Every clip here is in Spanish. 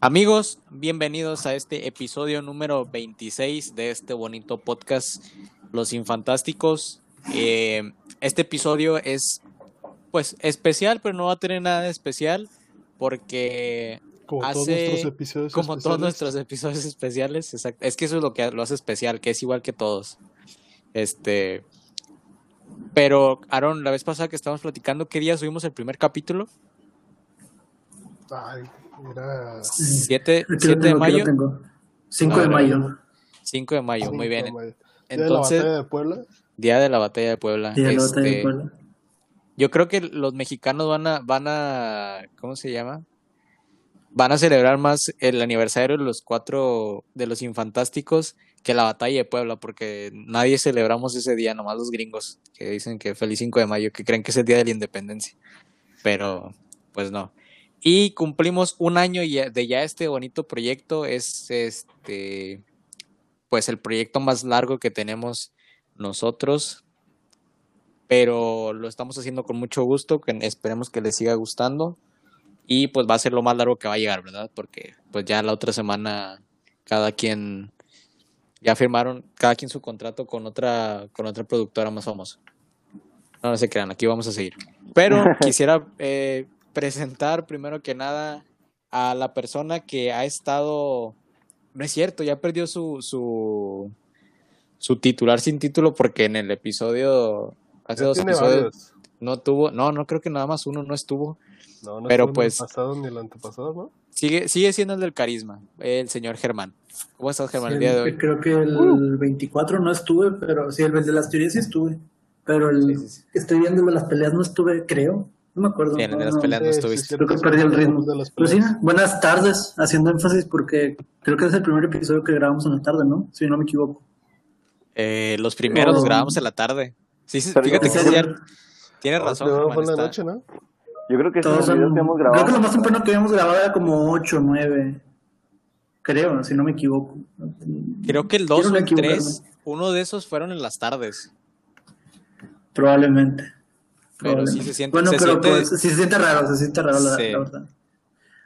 Amigos, bienvenidos a este episodio número 26 de este bonito podcast, Los Infantásticos. Eh, este episodio es, pues, especial, pero no va a tener nada de especial porque Como hace, todos nuestros episodios como todos especiales. nuestros episodios especiales, exacto. Es que eso es lo que lo hace especial, que es igual que todos. Este, pero Aaron, la vez pasada que estábamos platicando, ¿qué día subimos el primer capítulo? Ay, era... 7 Aquí lo 7 de mayo. tengo. 5 de Ah, mayo. 5 de mayo, muy bien. mayo. Día de la Entonces, batalla de Puebla. Día de la Batalla de Puebla. Día de la batalla de Este, Puebla. Yo creo que los mexicanos van a, van a, ¿cómo se llama? Van a celebrar más el aniversario de los cuatro, de los infantásticos que la Batalla de Puebla, porque nadie celebramos ese día, nomás los gringos, que dicen que feliz 5 de mayo, que creen que es el día de la independencia. Pero, pues no. Y cumplimos un año de ya este bonito proyecto, es este, pues el proyecto más largo que tenemos nosotros, pero lo estamos haciendo con mucho gusto, que esperemos que les siga gustando y pues va a ser lo más largo que va a llegar, ¿verdad? Porque pues ya la otra semana cada quien ya firmaron cada quien su contrato con otra con otra productora más famosa. No, no se crean, aquí vamos a seguir. Pero quisiera eh, presentar primero que nada a la persona que ha estado no es cierto, ya perdió su su su titular sin título porque en el episodio hace Ya dos episodios varios. no tuvo, no, no creo que nada más uno no estuvo. No, no pero pues- el pasado ni el antepasado, ¿no? Sigue, sigue siendo el del carisma, el señor Germán. ¿Cómo estás, Germán, el día de hoy? Creo que el Uh. 24 no estuve, pero sí, el de las teorías sí estuve. Pero el Sí, sí, sí. estoy viendo el de las peleas no estuve, creo. No me acuerdo. Sí, en el de no, las no. peleas no Sí, sí, estuviste. cierto, Creo que perdí el ritmo. de las Pero sí, peleas. buenas tardes, haciendo énfasis porque creo que es el primer episodio que grabamos en la tarde, ¿no? Si no me equivoco. Eh, los primeros los Oh. grabamos en la tarde. Sí, sí, fíjate que sí, ya- tienes No, razón, Germán. en está- noche, ¿no? Yo creo que Todos los son- videos que hemos Creo que lo grabado. más temprano que habíamos grabado era como 8 o 9. Creo, si no me equivoco. Creo que el 2 Quiero o el 3, equivocarme. uno de esos fueron en las tardes. Probablemente. Pero sí se siente- Bueno, se pero siente- pues, sí se siente raro, se siente raro la, Sí. la verdad.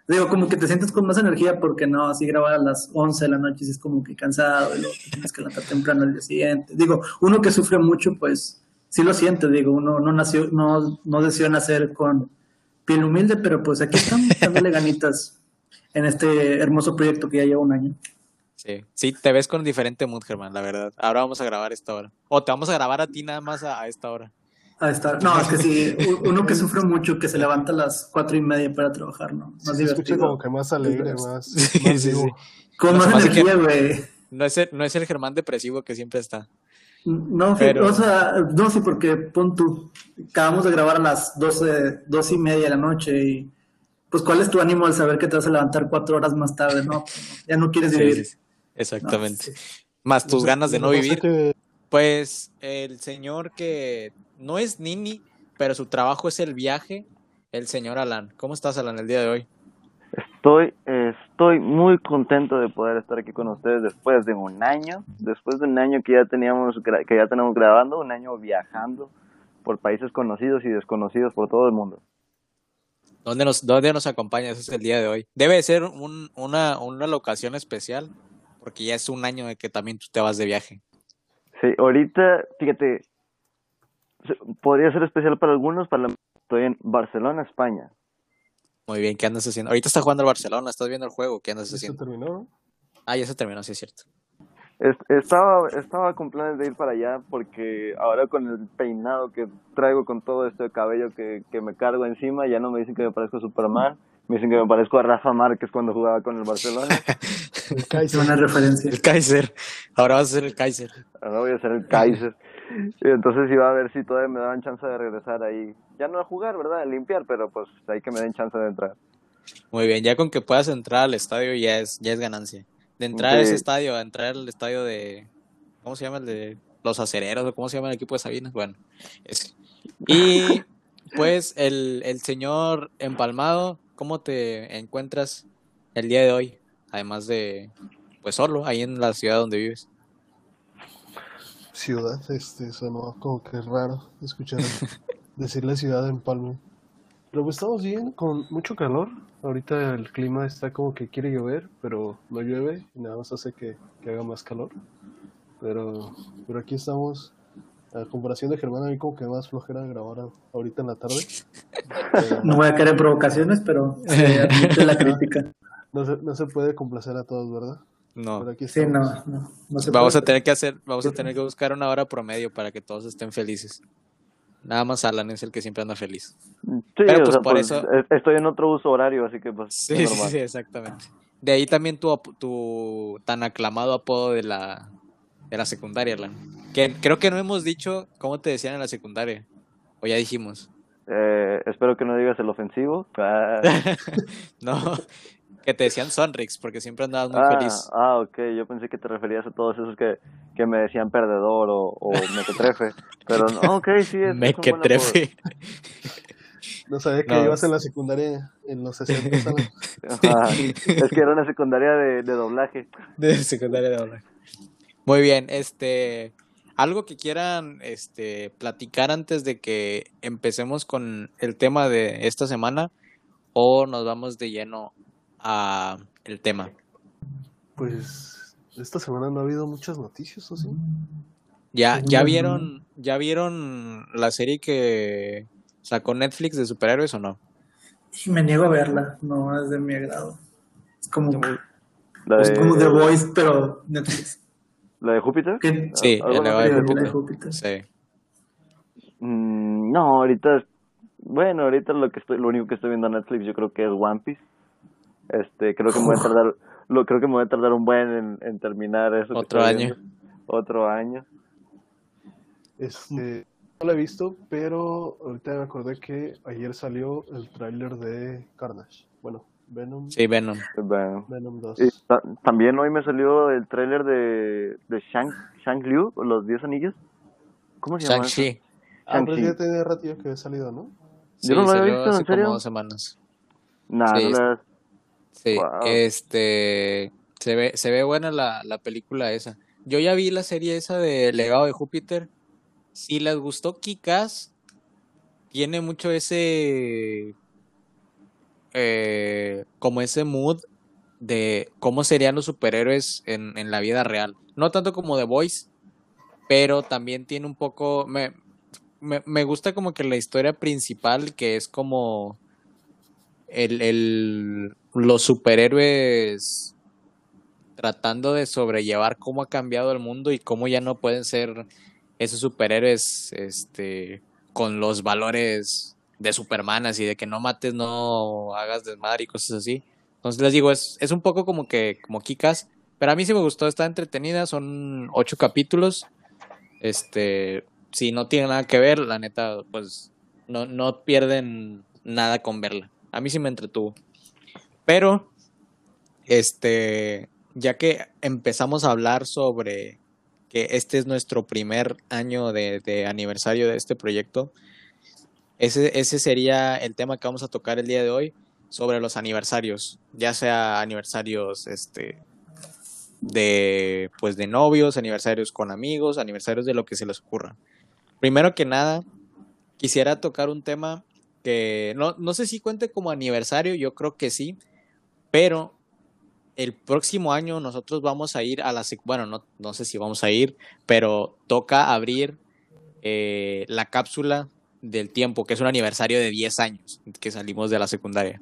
Digo, como que te sientes con más energía porque no, así grabar a las 11 de la noche sí es como que cansado y luego te tienes que levantar temprano al día siguiente. Digo, uno que sufre mucho, pues sí lo siente, digo, uno no nació, no, no deseó nacer con piel humilde, pero pues aquí estamos dándole ganitas en este hermoso proyecto que ya lleva un año. Sí, sí, te ves con diferente mood, Germán, la verdad. Ahora vamos a grabar esta hora. O te vamos a grabar a ti nada más a, a esta hora. A estar. No, es que sí, uno que sufre mucho, que se levanta a las cuatro y media para trabajar, ¿no? Más Sí, se escucha divertido. como que más alegre, más, sí, más sí, sí. Con más energía, güey. No es, el, no es el Germán depresivo que siempre está. No, Pero- o sea, no, sí, porque pon tú, acabamos de grabar a las doce, doce y media de la noche y pues ¿cuál es tu ánimo al saber que te vas a levantar cuatro horas más tarde? No, pues, ya no quieres vivir. sí, sí. Exactamente. No, sí. Más tus ganas de no vivir. que Pues el señor que no es Nini, pero su trabajo es el viaje, el señor Alan. ¿Cómo estás, Alan, el día de hoy? Estoy, estoy muy contento de poder estar aquí con ustedes después de un año, después de un año que ya teníamos, que ya tenemos grabando, un año viajando por países conocidos y desconocidos por todo el mundo. ¿Dónde nos, dónde nos acompañas es el día de hoy? Debe ser un- una, una locación especial, porque ya es un año de que también tú te vas de viaje. Sí, ahorita, fíjate, podría ser especial para algunos, para la- estoy en Barcelona, España. Muy bien, ¿qué andas haciendo? Ahorita está jugando el Barcelona, ¿estás viendo el juego? ¿Qué andas ya se haciendo? terminó, ¿no? Ah, ya se terminó, sí es cierto. Es- Estaba, estaba con planes de ir para allá porque ahora con el peinado que traigo con todo este cabello que, que me cargo encima, ya no me dicen que me parezco a Superman, me dicen que me parezco a Rafa Márquez cuando jugaba con el Barcelona. El Kaiser. una referencia. El Kaiser. Ahora vas a ser el Kaiser. Ahora voy a ser el Kaiser. Y entonces iba a ver si todavía me daban chance de regresar ahí. Ya no a jugar, ¿verdad? A limpiar, pero pues hay que me den chance de entrar. Muy bien, ya con que puedas entrar al estadio ya es, ya es ganancia. De entrar a ese estadio, a entrar al estadio de, ¿cómo se llama? El de los acereros, o cómo se llama el equipo de Sabinas. Bueno, ese. Y pues el, el señor Empalmado, ¿cómo te encuentras el día de hoy? Además de, pues solo, ahí en la ciudad donde vives. Ciudad, este, sonó como que raro escuchar decirle ciudad en Palme. Pero pues estamos bien, con mucho calor. Ahorita el clima está como que quiere llover, pero no llueve y nada más hace que, que haga más calor. Pero, pero aquí estamos, a comparación de Germán, a mí como que más flojera grabar ahorita en la tarde. Pero No voy a caer en provocaciones, pero la crítica. no, se, no se puede complacer a todos, ¿verdad? No. Pero aquí Sí, estamos. no, no, no se Vamos a tener que hacer, vamos a tener que buscar una hora promedio para que todos estén felices. Nada más Alan es el que siempre anda feliz. Sí, Pero, pues, sea, por pues, eso- es- estoy en otro uso horario, así que pues Sí, es sí, normal. sí, exactamente. De ahí también tu, tu tan aclamado apodo de la, de la secundaria, Alan. Que creo que no hemos dicho cómo te decían en la secundaria. O ya dijimos. Eh, espero que no digas el ofensivo. No, que te decían Sonrix porque siempre andabas muy ah, feliz. ah, ok, yo pensé que te referías a todos esos que, que me decían perdedor o, o mequetrefe. Pero no, ok, sí, es, Me es un que buen apodo. trefe. No sabía que No. ibas en la secundaria en los 60. Alan. Ajá, Es que era una secundaria de, de doblaje. De secundaria de doblaje. Muy bien, este algo que quieran este platicar antes de que empecemos con el tema de esta semana o nos vamos de lleno a el tema. Pues esta semana no ha habido muchas noticias, ¿o sí? Ya ya vieron ya vieron la serie que sacó Netflix de superhéroes o no? Y me niego a verla, no es de mi agrado. Es como, La es como The Voice, pero Netflix. la de Júpiter. ¿Qué? Sí, ¿Algo el legado no de tiene La de Júpiter. Júpiter. Sí. Mm, no, ahorita, bueno, ahorita lo que estoy, lo único que estoy viendo en Netflix yo creo que es One Piece. Este, creo que me voy a tardar, lo creo que me voy a tardar un buen en, en terminar eso. Otro año. viendo. Otro año. Este, no la he visto, pero ahorita me acordé que ayer salió el tráiler de Carnage. Bueno, Venom, Sí, Venom. Bueno. Venom 2. Y ta- también hoy me salió el tráiler de, de Shang, Shang Liu, o los 10 anillos. ¿Cómo se llama? Shang-Chi. Ah, pero ya tenía ratillo que había salido, ¿no? Sí, Yo no lo había visto, ¿en hace serio? como dos semanas. Nah, Sí, no Sí, Wow. este se ve, se ve buena la, la película esa. Yo ya vi la serie esa de Legado de Júpiter. Si les gustó Kikas, tiene mucho ese eh, como ese mood de cómo serían los superhéroes en, en la vida real. No tanto como The Voice, pero también tiene un poco. Me, me, me gusta como que la historia principal, que es como el, el, los superhéroes tratando de sobrellevar cómo ha cambiado el mundo y cómo ya no pueden ser esos superhéroes este con los valores de Superman así de que no mates, no hagas desmadre y cosas así. Entonces les digo, es, es un poco como que como Kikas, pero a mí sí me gustó, está entretenida, son ocho capítulos. Este, si no tiene nada que ver, la neta, pues no, no pierden nada con verla. A mí sí me entretuvo. Pero, este, ya que empezamos a hablar sobre que este es nuestro primer año de, de aniversario de este proyecto, ese, ese sería el tema que vamos a tocar el día de hoy sobre los aniversarios, ya sea aniversarios este de pues de novios, aniversarios con amigos, aniversarios de lo que se les ocurra. Primero que nada, quisiera tocar un tema que no, no sé si cuente como aniversario, yo creo que sí, pero el próximo año nosotros vamos a ir a la bueno, no, no sé si vamos a ir, pero toca abrir eh, la cápsula del tiempo, que es un aniversario de 10 años que salimos de la secundaria.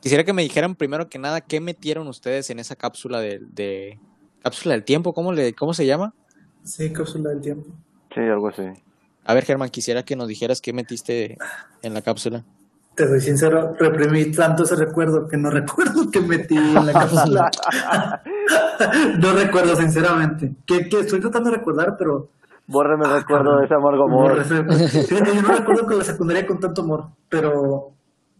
Quisiera que me dijeran primero que nada qué metieron ustedes en esa cápsula de, de- cápsula del tiempo, ¿cómo le cómo se llama? Sí, cápsula del tiempo. Sí, algo así. A ver, Germán, quisiera que nos dijeras qué metiste en la cápsula. Te soy sincero, reprimí tanto ese recuerdo que no recuerdo que metí en la cápsula. no recuerdo, sinceramente. Que, que estoy tratando de recordar, pero. Bórrame el Ah, recuerdo cabrón. de ese amargo amor. Fíjate, yo no recuerdo con la secundaria con tanto amor, pero.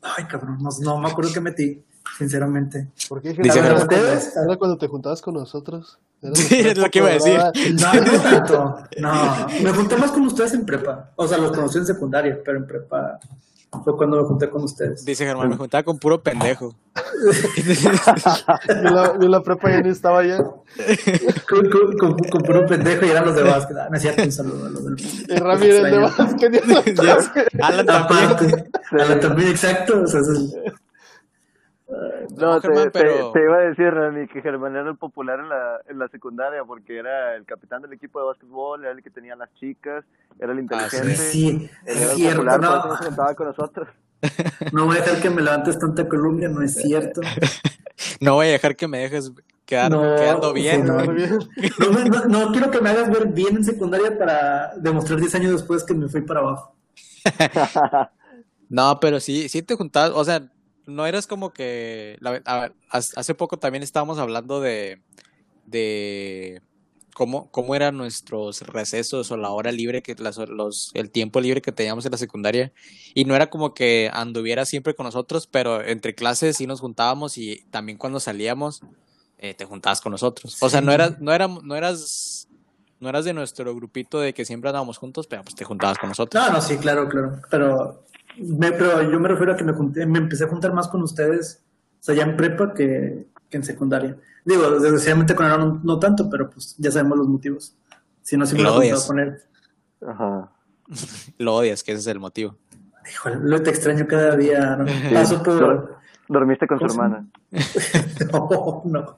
Ay, cabrón, no, no me acuerdo qué metí, sinceramente. ¿Por qué Dice era, cuando, era cuando te juntabas con nosotros. Sí, es lo que iba a decir. No, no tanto. No, me junté más con ustedes en prepa. O sea, los conocí en secundaria, pero en prepa. Fue cuando me junté con ustedes. Dice Germán, me juntaba con puro pendejo. Yo la, yo la prepa ya ni estaba allá. Con, con, con, con puro pendejo y eran los de básquet. Ah, Me hacía un saludo a los del Y Ramírez de ya no está. Alan también. Alan también, exacto. O sea, es- No, No, te, Germán, te- pero- te iba a decir, Rami, que Germán era el popular en la, en la secundaria porque era el capitán del equipo de básquetbol, era el que tenía las chicas, era el Ah, sí. inteligente, sí, es el cierto. popular, no se juntaba con nosotros. no voy a dejar que me levantes tanta Colombia, no es cierto. No voy a dejar que me dejes quedar, No, quedando bien. no. No, no quiero que me hagas ver bien en secundaria para demostrar 10 años después que me fui para abajo. No, pero sí, sí te juntabas, o sea, no eras como que, la- a ver, hace poco también estábamos hablando de, de cómo, cómo eran nuestros recesos o la hora libre, que las, los, el tiempo libre que teníamos en la secundaria, y no era como que anduviera siempre con nosotros, pero entre clases sí nos juntábamos y también cuando salíamos eh, te juntabas con nosotros. O sea, no eras, no era, no eras, no eras de nuestro grupito de que siempre andábamos juntos, pero pues te juntabas con nosotros. No, no, sí, claro, claro. Pero, me, pero yo me refiero a que me, junté, me empecé a juntar más con ustedes, o sea, ya en prepa que, que en secundaria. Digo, desgraciadamente con Aaron no, no tanto, pero pues ya sabemos los motivos. Si no, si me Lo lo odias. con él. Ajá. Lo odias, que ese es el motivo. Híjole, lo te extraño cada día. ¿no? Paso por... Dor- Dormiste con su ¿Cómo se hermana. No, no.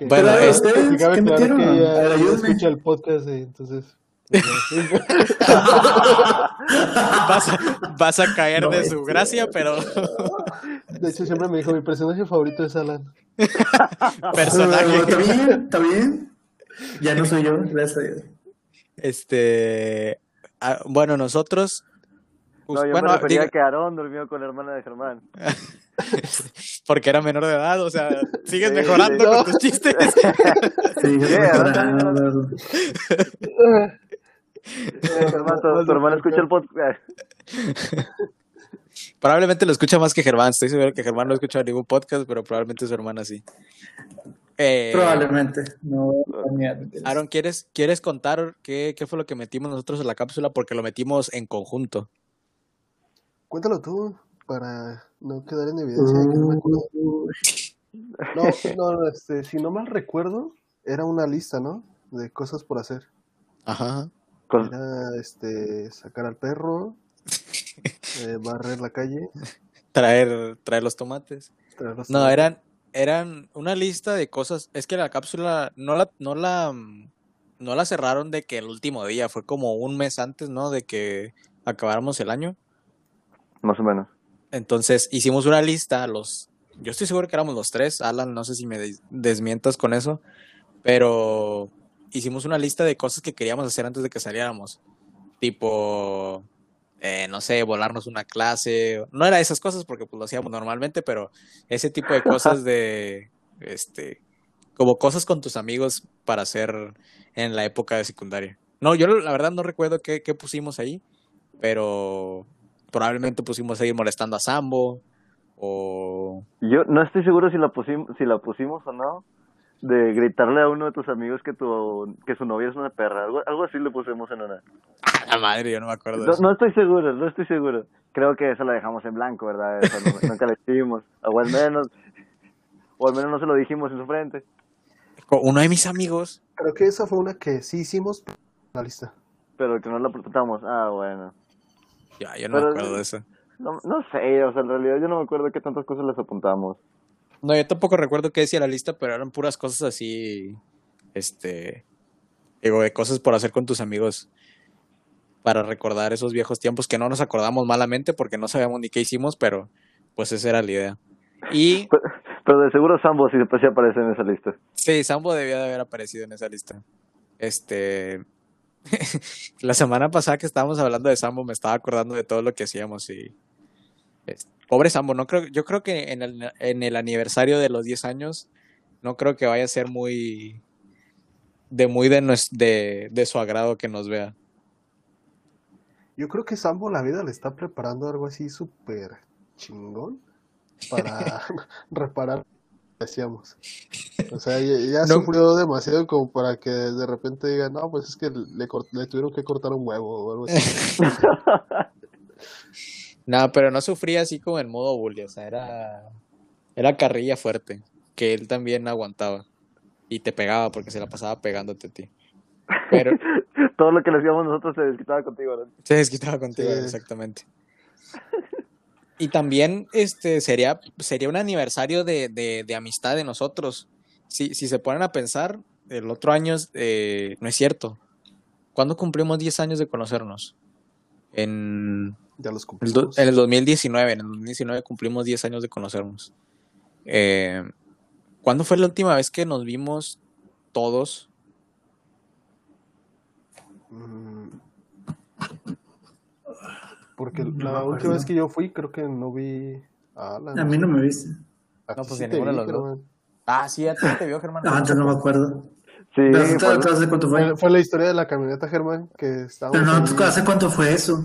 Bueno, Pero, este- ¿ustedes qué metieron? que ella, ella ayúdenme. escucha el podcast, eh, entonces. Vas, a- vas a caer No, de su gracia, pero De hecho, siempre me dijo: mi personaje favorito es Alan. Está personaje. bien, está bien. Ya no soy yo, gracias a Dios. Este, ah, bueno, nosotros, pues, No, yo bueno, me refería digo, que Aarón durmió con la hermana de Germán. porque era menor de edad, o sea, sigues Sí, mejorando sí. con tus chistes. Sí, Yeah, Germán, tu, tu hermana escucha el podcast. Probablemente lo escucha más que Germán, estoy seguro que Germán no ha escuchado ningún podcast, pero probablemente su hermana sí. Eh, Probablemente. No, no, Aaron, ¿quieres, ¿quieres contar qué, qué fue lo que metimos nosotros en la cápsula? Porque lo metimos en conjunto. Cuéntalo tú, para no quedar en evidencia de que no me acuerdo. No, no, no, este, si no mal recuerdo, era una lista, ¿no? De cosas por hacer. Ajá. Con- Era este, sacar al perro, eh, barrer la calle, Traer, traer los tomates. traer los No, eran, eran una lista de cosas. Es que la cápsula no la, no la, mm, no la cerraron de que el último día, fue como un mes antes, ¿no? De que acabáramos el año. Más o menos. Entonces hicimos una lista, los, yo estoy seguro que éramos los tres, Alan, no sé si me des- desmientas con eso, pero hicimos una lista de cosas que queríamos hacer antes de que saliéramos. Tipo, eh, no sé, volarnos una clase. No era esas cosas porque pues lo hacíamos normalmente, pero ese tipo de cosas de, este, como cosas con tus amigos para hacer en la época de secundaria. No, yo la verdad no recuerdo qué, qué pusimos ahí, pero probablemente pusimos a ir molestando a Sambo o... Yo no estoy seguro si la pusimos, si la pusimos o no. De gritarle a uno de tus amigos que tu que su novia es una perra. Algo, algo así le pusimos en una. ¡A la madre! Yo no me acuerdo de No, eso. no estoy seguro, no estoy seguro. Creo que eso la dejamos en blanco, ¿verdad? Eso no- nunca le dijimos. O al menos, o al menos no se lo dijimos en su frente. Uno de mis amigos, Creo que esa fue una que sí hicimos la lista. Pero que no la preguntamos. Ah, bueno. ya, yo no me acuerdo de eso. No, no sé, o sea, en realidad yo no me acuerdo qué tantas cosas les apuntamos. No, yo tampoco recuerdo qué decía la lista, pero eran puras cosas así, este, digo, de cosas por hacer con tus amigos para recordar esos viejos tiempos que no nos acordamos malamente porque no sabíamos ni qué hicimos, pero pues esa era la idea. Y Pero, pero de seguro Sambo sí, sí aparece en esa lista. sí, Sambo debía de haber aparecido en esa lista. Este, la semana pasada que estábamos hablando de Sambo me estaba acordando de todo lo que hacíamos y es- pobre Sambo, no creo, yo creo que en el, en el aniversario de los 10 años no creo que vaya a ser muy de muy de, nues- de, de su agrado que nos vea. Yo creo que Sambo la vida le está preparando algo así súper chingón para reparar lo que hacíamos. O sea, ya, No. sufrió demasiado como para que de repente diga, no, pues es que le, le tuvieron que cortar un huevo o algo así. No, pero no sufría así como en modo bully, o sea, era, era carrilla fuerte, que él también aguantaba y te pegaba porque se la pasaba pegándote a ti. Pero Todo lo que le hacíamos nosotros se desquitaba contigo, ¿verdad? se desquitaba contigo, Sí. exactamente. Y también este sería, sería un aniversario de, de, de amistad de nosotros. Si, si se ponen a pensar, el otro año es, eh, no es cierto. ¿Cuándo cumplimos 10 años de conocernos? En, Ya los el do- cumplimos. en el 2019, en el 2019 cumplimos 10 años de conocernos. Eh, ¿Cuándo fue la última vez que nos vimos todos? Mm. Porque No la última vez que yo fui, creo que no vi a Alan. A mí no me viste. A No, ti pues sí ninguno de los dos. Ah, sí, ya te, te vio, Germán. Ah, entonces no me acuerdo. Sí, Pero, fue- ¿tú- tú ¿Hace cuánto fue? Fue, la historia de la camioneta, Germán, que estábamos Pero no, ahí ¿tú ¿hace cuánto fue eso?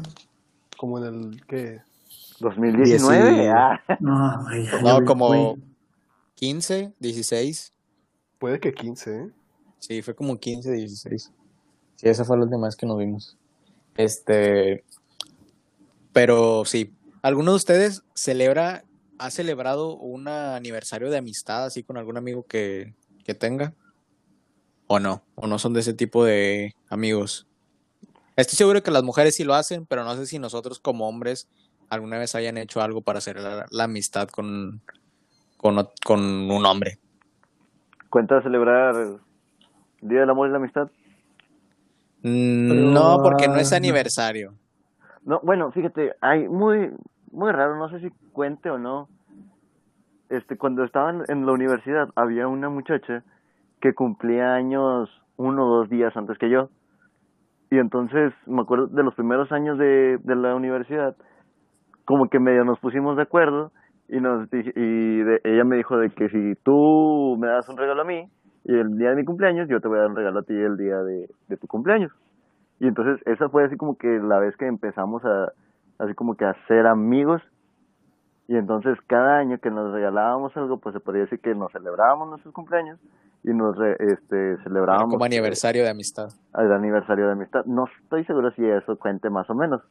Como en el que 2019. Dieci- Ah, No, como güey. 15, 16. puede que 15, ¿eh? Sí, fue como 15, 16. Sí, esa fue la última vez que nos vimos. Este. Pero sí. ¿Alguno de ustedes celebra, ha celebrado un aniversario de amistad así con algún amigo que, que tenga? ¿O no? ¿O no son de ese tipo de amigos? Estoy seguro que las mujeres sí lo hacen, pero no sé si nosotros como hombres alguna vez hayan hecho algo para celebrar la amistad con, con, un hombre. ¿Cuenta celebrar el Día del Amor y la Amistad? Mm, No, porque no ah, es no. aniversario. No, bueno, fíjate, hay muy, muy raro, no sé si cuente o no. Este, cuando estaba en, en la universidad había una muchacha que cumplía años uno o dos días antes que yo. Y entonces me acuerdo de los primeros años de, de la universidad, como que medio nos pusimos de acuerdo y nos y de- ella me dijo de que si tú me das un regalo a mí y el día de mi cumpleaños, yo te voy a dar un regalo a ti el día de, de tu cumpleaños. Y entonces esa fue así como que la vez que empezamos a, así como que a ser amigos. Y entonces cada año que nos regalábamos algo, pues se podría decir que nos celebrábamos nuestros cumpleaños y nos re- este, celebrábamos como aniversario de amistad. el aniversario de amistad. No estoy seguro si eso cuente más o menos.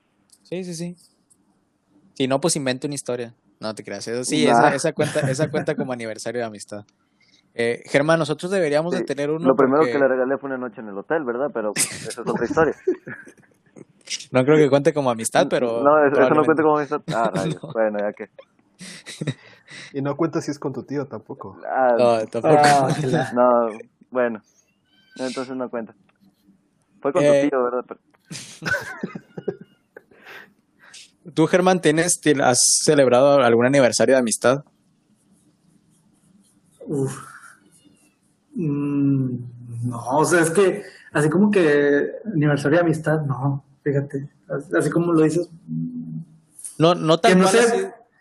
Sí, sí, sí. Si no, pues invente una historia. No te creas. Eso sí, Nah. esa, esa cuenta, esa cuenta como aniversario de amistad. Eh, Germán, nosotros deberíamos de tener uno. Lo primero porque- que le regalé fue una noche en el hotel, ¿verdad? Pero esa es otra historia. No creo que cuente como amistad, pero. no, eso, eso no cuenta como amistad. Ah, rayos. Bueno, ya que. Y no cuenta si es con tu tío tampoco. Ah, No, tampoco. Ah, la- no, bueno. No, entonces no cuenta. Fue con Eh, tu tío, ¿verdad? Pero- ¿Tú, Germán, tienes, ti- has celebrado algún aniversario de amistad? Uf. Mm, no, o sea, es que así como que aniversario de amistad, no, fíjate. Así como lo dices, No, no tan Que no así-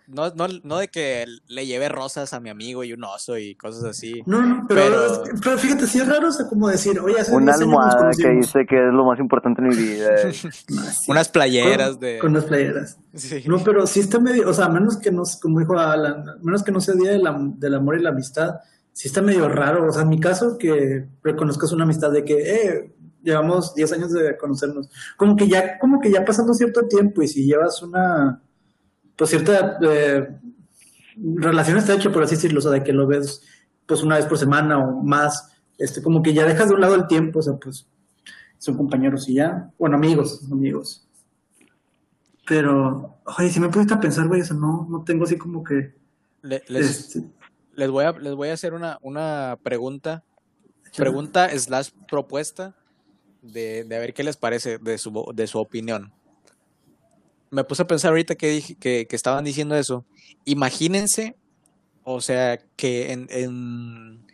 no, no, no de que le lleve rosas a mi amigo y un oso y cosas así. no, no, pero, Pero- es que- pero fíjate, sí es raro, o sea, como decir, oye, hace Una 10 años nos almohada que dice que es lo más importante en mi vida. Sí. Unas playeras con, de. con unas playeras. Sí. No, pero sí está medio, o sea, menos que no, como dijo Alan, menos que no sea día del am- del amor y la amistad, sí está medio raro. O sea, en mi caso, que reconozcas una amistad de que, eh, llevamos 10 años de conocernos. Como que ya, como que ya pasando cierto tiempo y si llevas una, pues cierta eh, relación está hecha, por así decirlo, o sea, de que lo ves pues una vez por semana o más, este, como que ya dejas de un lado el tiempo, o sea, pues son compañeros y ya, bueno, amigos, amigos. Pero, oye, si me pusiste a pensar, güey, o sea, no, no tengo así como que, Le- les, este, les voy a, les voy a hacer una, una pregunta. Pregunta slash propuesta de, de a ver qué les parece de su, de su opinión. Me puse a pensar ahorita que, dije, que, estaban diciendo eso. Imagínense, o sea, que en,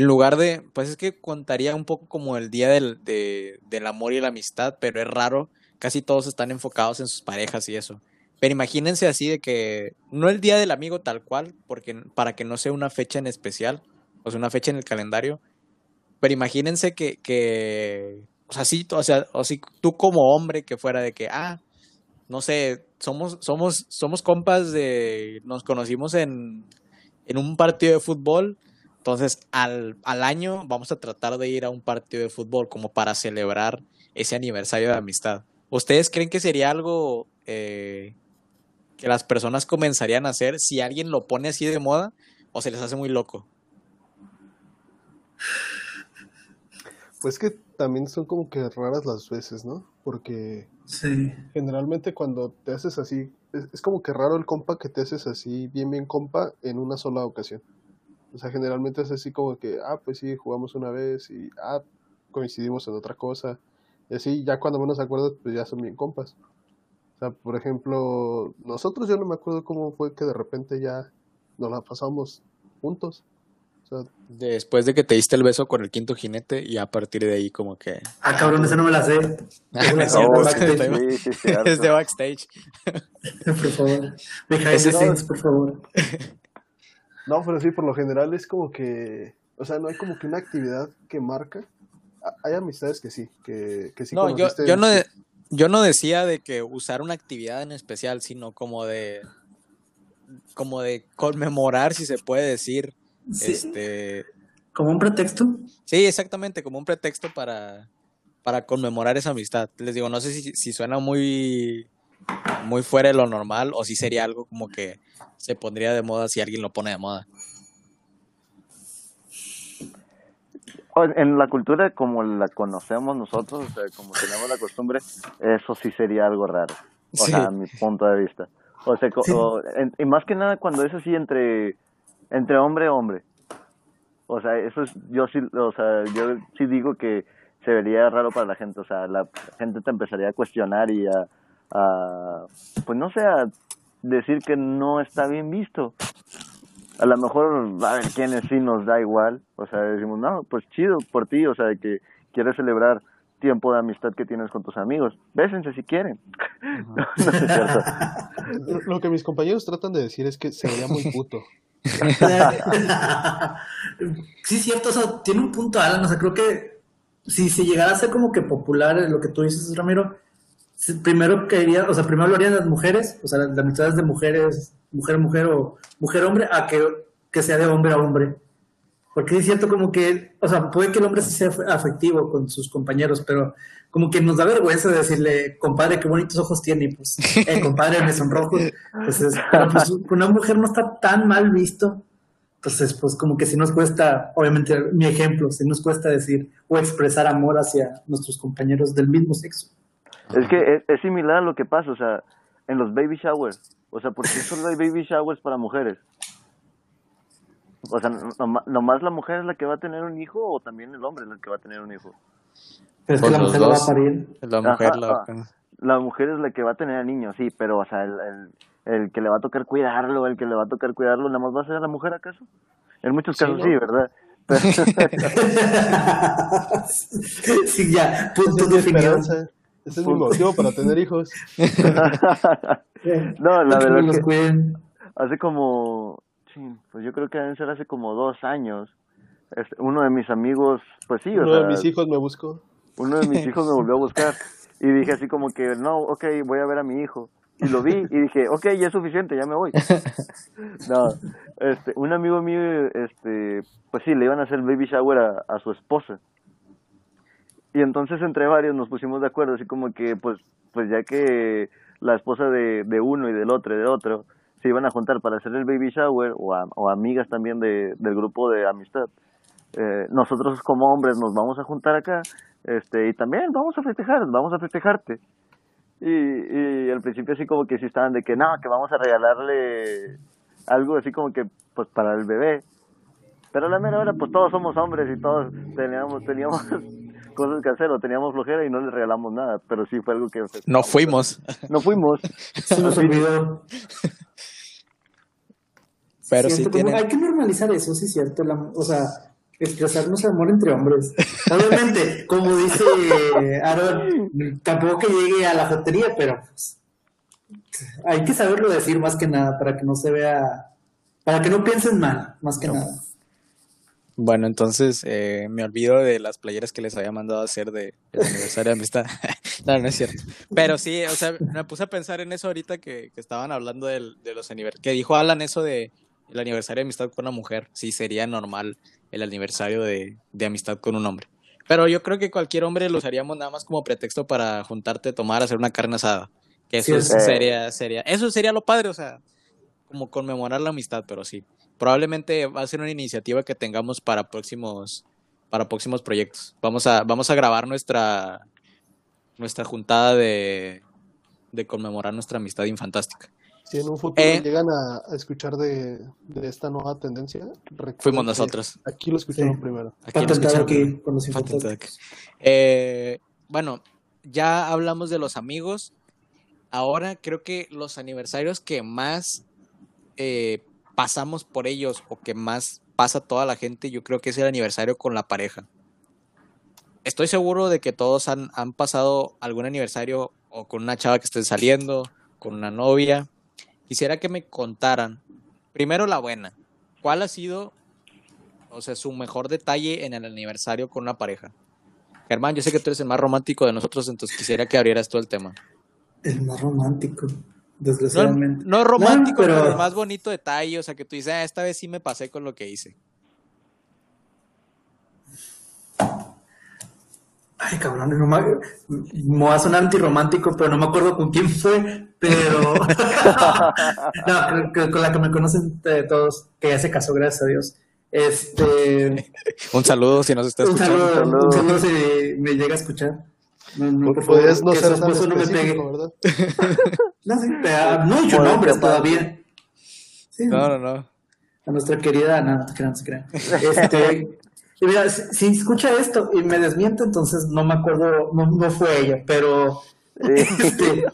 lugar de, pues es que contaría un poco como el día del, de- del amor y la amistad, pero es raro, casi todos están enfocados en sus parejas y eso. Pero imagínense así de que, no el día del amigo tal cual, porque para que no sea una fecha en especial, o sea, una fecha en el calendario, pero imagínense que, que o sea, sí, o sea, o si tú como hombre que fuera de que, ah, no sé, somos, somos, somos compas de, nos conocimos en, en un partido de fútbol, entonces al, al año vamos a tratar de ir a un partido de fútbol como para celebrar ese aniversario de amistad. ¿Ustedes creen que sería algo eh, que las personas comenzarían a hacer si alguien lo pone así de moda o se les hace muy loco? Pues que también son como que raras las veces, ¿no? Porque Sí. generalmente cuando te haces así, es, es como que raro el compa que te haces así, bien, bien compa, en una sola ocasión. O sea, generalmente es así como que, ah, pues sí, jugamos una vez y, ah, coincidimos en otra cosa. Y así, ya cuando menos acuerdas, pues ya son bien compas. O sea, por ejemplo, nosotros yo no me acuerdo cómo fue que de repente ya nos la pasamos juntos. O sea, Después de que te diste el beso con el quinto jinete y a partir de ahí como que... Ah, cabrón, esa no me la sé. Es de backstage. Por favor. Behind Ese the sí. scenes, por favor. No, pero sí, por lo general es como que, o sea, no hay como que una actividad que marca. A- Hay amistades que sí, que, que sí No, yo, yo no, de- yo no decía de que usar una actividad en especial, sino como de como de conmemorar, si se puede decir. Sí. Este, Como un pretexto. sí, exactamente, como un pretexto para, para conmemorar esa amistad. Les digo, no sé si, si suena muy, muy fuera de lo normal o si sería algo como que se pondría de moda si alguien lo pone de moda. O en- la cultura como la conocemos nosotros, o sea, como tenemos la costumbre, eso sí sería algo raro. O Sí. sea, a mi punto de vista. O sea, Sí. o- en- y más que nada cuando es así entre, entre hombre y hombre. O sea, eso es, yo sí, o sea, yo sí digo que se vería raro para la gente. O sea, la gente te empezaría a cuestionar y a, a pues no sé, a decir que no está bien visto. A lo mejor, a ver, quienes sí nos da igual. O sea, decimos, no, pues chido por ti. O sea, de que quieres celebrar tiempo de amistad que tienes con tus amigos. Bésense si quieren. no, no es cierto. Lo- que mis compañeros tratan de decir es que se veía muy puto. sí, cierto, o sea, tiene un punto Alan, o sea, creo que si se llegara a ser como que popular lo que tú dices, Ramiro, primero quería, o sea, primero lo harían las mujeres, o sea, las, amistades de mujeres, mujer, mujer o mujer-hombre, a que, que sea de hombre a hombre. Porque sí es cierto como que, o sea, puede que el hombre sea afectivo con sus compañeros, pero como que nos da vergüenza decirle, compadre, qué bonitos ojos tiene, y pues, eh, compadre, me sonrojo. Entonces, pero pues una mujer no está tan mal visto. Entonces, pues como que sí nos cuesta, obviamente, mi ejemplo, sí nos cuesta decir o expresar amor hacia nuestros compañeros del mismo sexo. Es que es, es similar a lo que pasa, o sea, en los baby showers. O sea, ¿por qué solo hay baby showers para mujeres? O sea, no- nomás la mujer es la que va a tener un hijo o también el hombre es el que va a tener un hijo. Pero es que la mujer lo va a dos. parir. La mujer, Ajá, la-. La mujer es la que va a tener al niño, sí, pero, o sea, el, el, el que le va a tocar cuidarlo, el que le va a tocar cuidarlo, ¿nada más va a ser la mujer acaso? En muchos Sí, casos ¿no? sí, ¿verdad? sí, ya, punto definido. esperanza. Ese es mi motivo para tener hijos. no, la verdad que hace como, sí, pues yo creo que deben ser hace como dos años, este, uno de mis amigos, pues sí, o Uno sea, de mis hijos me buscó. uno de mis hijos me volvió a buscar y dije así como que, no, ok, voy a ver a mi hijo. Y lo vi y dije, ok, ya es suficiente, ya me voy. No, este, un amigo mío, este, pues sí, le iban a hacer baby shower a, a su esposa. Y entonces entre varios nos pusimos de acuerdo, así como que, pues, pues ya que la esposa de, de uno y del otro y del otro se iban a juntar para hacer el baby shower, o, a- o amigas también de, del grupo de amistad, eh, nosotros como hombres nos vamos a juntar acá, este, y también vamos a festejar, vamos a festejarte. Y, y al principio así como que sí estaban de que no, que vamos a regalarle algo así como que pues para el bebé. Pero a la mera hora pues todos somos hombres y todos teníamos, teníamos cosas que hacer o teníamos flojera y no le regalamos nada, pero sí fue algo que No fuimos, No fuimos. Se nos olvidó. pero sí Cierto, como tiene... Hay que normalizar eso, sí es cierto. la- o sea, expresarnos amor entre hombres. Obviamente, como dice Aaron, tampoco que llegue a la jotería, pero pues, hay que saberlo decir más que nada para que no se vea, para que no piensen mal, más que nada. Bueno, entonces eh, me olvido de las playeras que les había mandado a hacer de el aniversario de amistad. no, no es cierto. Pero sí, o sea, me puse a pensar en eso ahorita que, que estaban hablando del, de los aniversarios. Que dijo Alan eso de el aniversario de amistad con una mujer. Sí, sería normal el aniversario de, de amistad con un hombre. Pero yo creo que cualquier hombre lo usaríamos nada más como pretexto para juntarte, tomar, hacer una carne asada. Que eso Sí, sería, sería, eso sería lo padre, o sea, como conmemorar la amistad, pero sí. Probablemente va a ser una iniciativa que tengamos para próximos, para próximos proyectos. Vamos a, vamos a grabar nuestra, nuestra juntada de, de conmemorar nuestra amistad infantástica. Si en un futuro Eh. llegan a, a escuchar de, de esta nueva tendencia, Fuimos nosotros. Aquí lo escucharon Sí. primero. Aquí lo escucharon. aquí con los. Eh, bueno, ya hablamos de los amigos. Ahora creo que los aniversarios que más eh, pasamos por ellos o que más pasa toda la gente, yo creo que es el aniversario con la pareja. Estoy seguro de que todos han, han pasado algún aniversario o con una chava que estén saliendo, con una novia. Quisiera que me contaran, primero la buena, ¿cuál ha sido, o sea, su mejor detalle en el aniversario con una pareja? Germán, yo sé que tú eres el más romántico de nosotros, entonces quisiera que abrieras todo el tema. El más romántico, No, desgraciadamente. no romántico, No, pero- pero... el más bonito detalle, o sea, que tú dices, ah, esta vez sí me pasé con lo que hice. Ay, cabrón, no me, me va a sonar antirromántico, pero no me acuerdo con quién fue, pero... no, con la que me conocen de todos, que ya se casó, gracias a Dios. Este... Un saludo si nos está Un escuchando. saludo, saludo. un saludo si me llega a escuchar. No, no, por favor, no que su ser tan esposo no me pegue. ¿verdad? No, sí, pero no todavía. Sí, No, no, no. a nuestra querida, no, no se crean, no se crean. Este, y mira, si, si escucha esto y me desmiente, entonces no me acuerdo, no, no fue ella, pero este,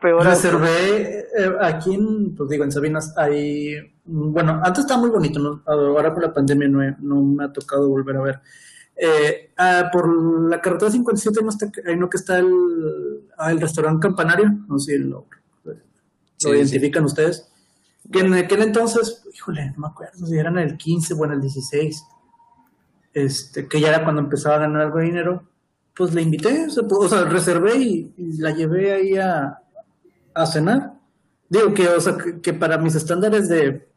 Peor reservé eh, aquí en, pues digo, en Sabinas hay, bueno, antes estaba muy bonito, ¿no? ahora con la pandemia no, he- no me ha tocado volver a ver. Eh, ah, por la carretera 57 no está, hay uno que está el, ah, el restaurante Campanario, no sé si lo, lo Sí, identifican ustedes. Que en aquel entonces, híjole, no me acuerdo si eran el 15 o en el 16, este, que ya era cuando empezaba a ganar algo de dinero, pues le invité, o sea, pues, o sea, reservé y, y la llevé ahí a, a cenar. Digo que, o sea, que, que para mis estándares de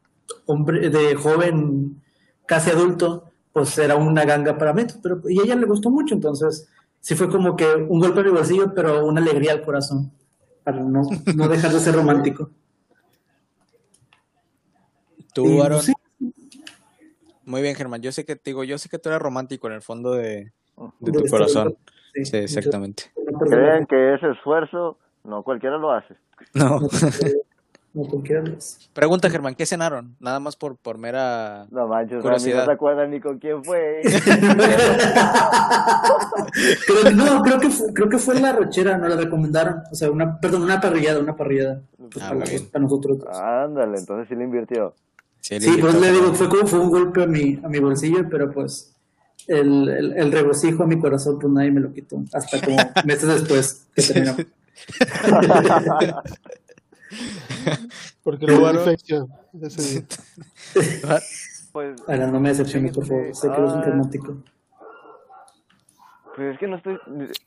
hombre, de joven casi adulto, pues era una ganga para mí, pero y a ella le gustó mucho, entonces sí fue como que un golpe en mi bolsillo, pero una alegría al corazón, para no, no dejar de ser romántico. Tú, Aaron. sí, Muy bien, Germán. Yo sé que te digo, yo sé que tú eres romántico en el fondo de, de tu corazón. sí, Sí, exactamente. no Crean que ese esfuerzo, no cualquiera lo hace. No. no cualquiera lo hace. Pregunta, Germán, ¿qué cenaron? Nada más por, por mera... No manches, Curiosidad. No se acuerdan ni con quién fue. No, creo que fue, creo que fue la rochera, nos la recomendaron. O sea, una, perdón, una parrillada, una parrillada. Pues, Ah, para, para nosotros. Ándale, entonces sí le invirtió. Sí, Sí, pues le digo, fue como fue un golpe a mi, a mi bolsillo, pero pues el, el, el regocijo a mi corazón, pues nadie me lo quitó. Hasta como meses después que terminamos. Porque lo Bueno. Pues, Ahora no me decepciones, por favor. Sé que eres un Ah. romántico. Pues es que no estoy.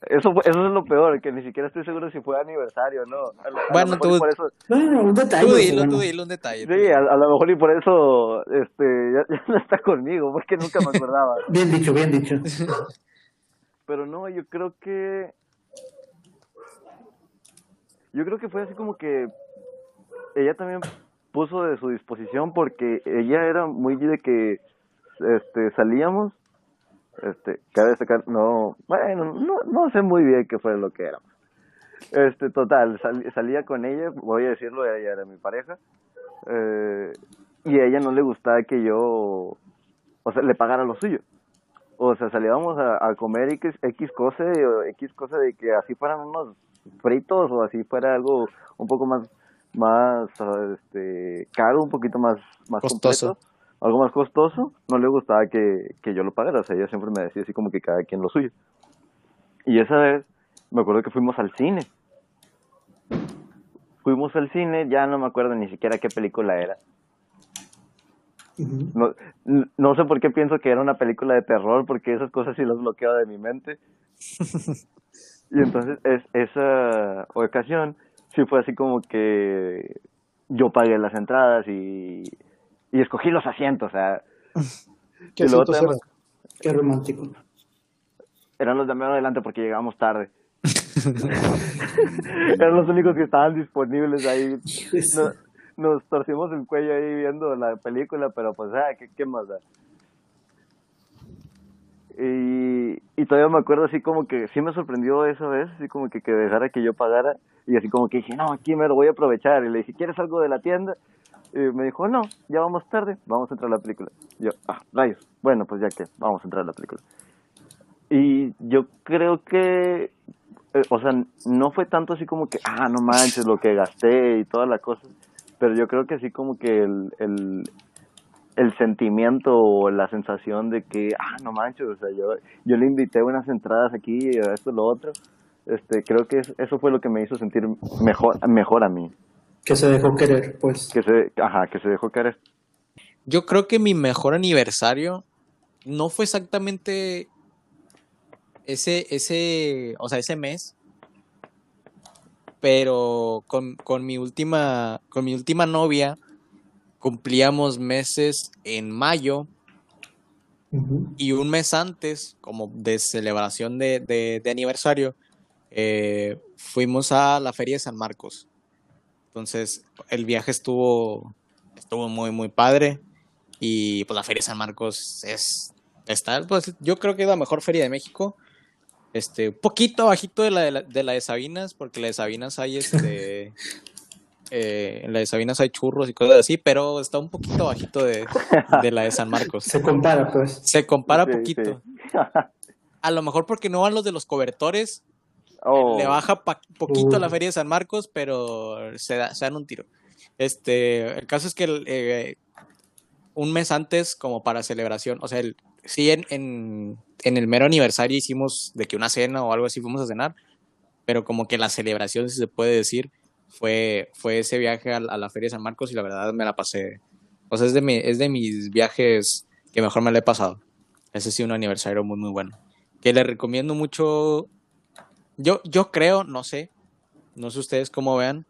Eso, fue- eso es lo peor, que ni siquiera estoy seguro si fue aniversario o no. A lo- a lo Bueno, tú- por eso, Bueno, un detalle. Tú dilo, bueno. tú dilo un detalle. sí, a lo mejor y por eso este, ya, ya no está conmigo, porque nunca me acordaba. Bien dicho, bien dicho. Pero no, yo creo que. Yo creo que fue así como que. Ella también puso de su disposición porque ella era muy de que este salíamos este cabe destacar no bueno no no sé muy bien qué fue lo que éramos este total sal- salía con ella voy a decirlo ella era mi pareja eh, y a ella no le gustaba que yo o sea le pagara lo suyo. O sea salíamos a, comer X, X cosa o X cosa de que así fueran unos fritos o así fuera algo un poco más más este caro un poquito más más Costoso. Algo más costoso no le gustaba que, que yo lo pagara. O sea ella siempre me decía así como que cada quien lo suyo. Y esa vez me acuerdo que fuimos al cine. Fuimos al cine ya no me acuerdo ni siquiera qué película era. No, no sé por qué pienso que era una película de terror, porque esas cosas sí las bloqueo de mi mente. y entonces es, esa ocasión sí fue así como que yo pagué las entradas y, y escogí los asientos. O sea, ¿Qué romántico. eran los de medio adelante porque llegamos tarde. eran los únicos que estaban disponibles ahí. Nos, nos torcimos el cuello ahí viendo la película, pero pues, ah, ¿qué, qué más? Y, y todavía me acuerdo así como que sí me sorprendió esa vez, así como que, que dejara que yo pagara. Y así como que dije, no, aquí me lo voy a aprovechar. Y le dije, ¿quieres algo de la tienda? Y me dijo, no, ya vamos tarde, vamos a entrar a la película. Yo, ah, rayos, bueno, pues ya que, vamos a entrar a la película. Y yo creo que, eh, o sea, no fue tanto así como que, ah, no manches, lo que gasté y toda la cosa, pero yo creo que así como que el, el, el sentimiento o la sensación de que, ah, no manches, o sea, yo, yo le invité unas entradas aquí, esto, lo otro, este, creo que es- eso fue lo que me hizo sentir mejor, mejor a mí, Que se dejó querer, pues. que se, ajá, que se dejó caer Yo creo que mi mejor aniversario no fue exactamente ese, ese, o sea, ese mes, pero con, con mi última, con mi última novia cumplíamos meses en mayo y un mes antes, como de celebración de, de- de aniversario, eh, fuimos a la Feria de San Marcos. Entonces, el viaje estuvo, estuvo muy, muy padre. Y pues la Feria de San Marcos es, está, pues yo creo que es la mejor feria de México. Este, un poquito bajito de la de, la, de la de Sabinas, porque la de Sabinas hay este. eh, en la de Sabinas hay churros y cosas así, pero está un poquito bajito de, de la de San Marcos. Se compara, pues. Se compara Sí, poquito. sí. A lo mejor porque no van los de los cobertores, Oh, le baja pa- poquito a la Uh. feria de San Marcos, pero se, da- se dan un tiro. Este, el caso es que el, eh, un mes antes, como para celebración, o sea, el, sí en, en, en el mero aniversario hicimos de que una cena o algo así fuimos a cenar, pero como que la celebración, si se puede decir, fue, fue ese viaje a, la- a la feria de San Marcos y la verdad me la pasé. O sea, es de, mi, es de mis viajes que mejor me la he pasado. Ese sí, un aniversario muy, muy bueno. Que le recomiendo mucho. Yo, yo creo, no sé, no sé ustedes cómo vean,